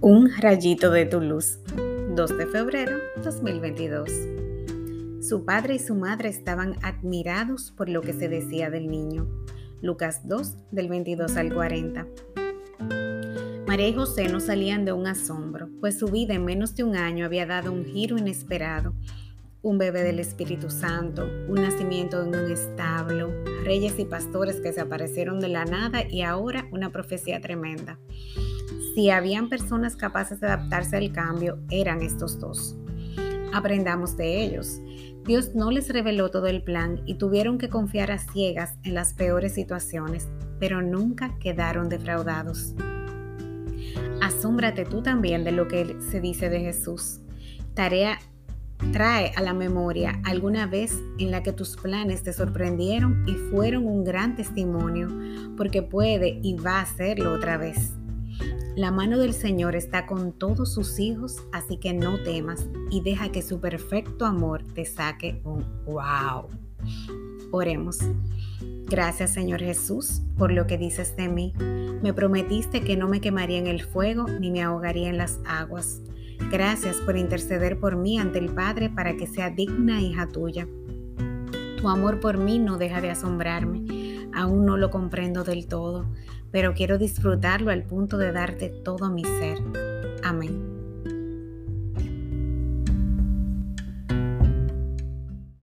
Un rayito de tu luz. 2 de febrero 2022. Su padre y su madre estaban admirados por lo que se decía del niño. Lucas 2 del 22 al 40. María y José no salían de un asombro, pues su vida en menos de un año había dado un giro inesperado. Un bebé del Espíritu Santo, un nacimiento en un establo, reyes y pastores que se aparecieron de la nada y ahora una profecía tremenda. Si habían personas capaces de adaptarse al cambio, eran estos dos. Aprendamos de ellos. Dios no les reveló todo el plan y tuvieron que confiar a ciegas en las peores situaciones, pero nunca quedaron defraudados. Asómbrate tú también de lo que se dice de Jesús. Tarea Trae a la memoria alguna vez en la que tus planes te sorprendieron y fueron un gran testimonio, porque puede y va a hacerlo otra vez. La mano del Señor está con todos sus hijos, así que no temas y deja que su perfecto amor te saque un wow. Oremos. Gracias Señor Jesús por lo que dices de mí. Me prometiste que no me quemaría en el fuego ni me ahogaría en las aguas. Gracias por interceder por mí ante el Padre para que sea digna hija tuya. Tu amor por mí no deja de asombrarme. Aún no lo comprendo del todo pero quiero disfrutarlo al punto de darte todo mi ser.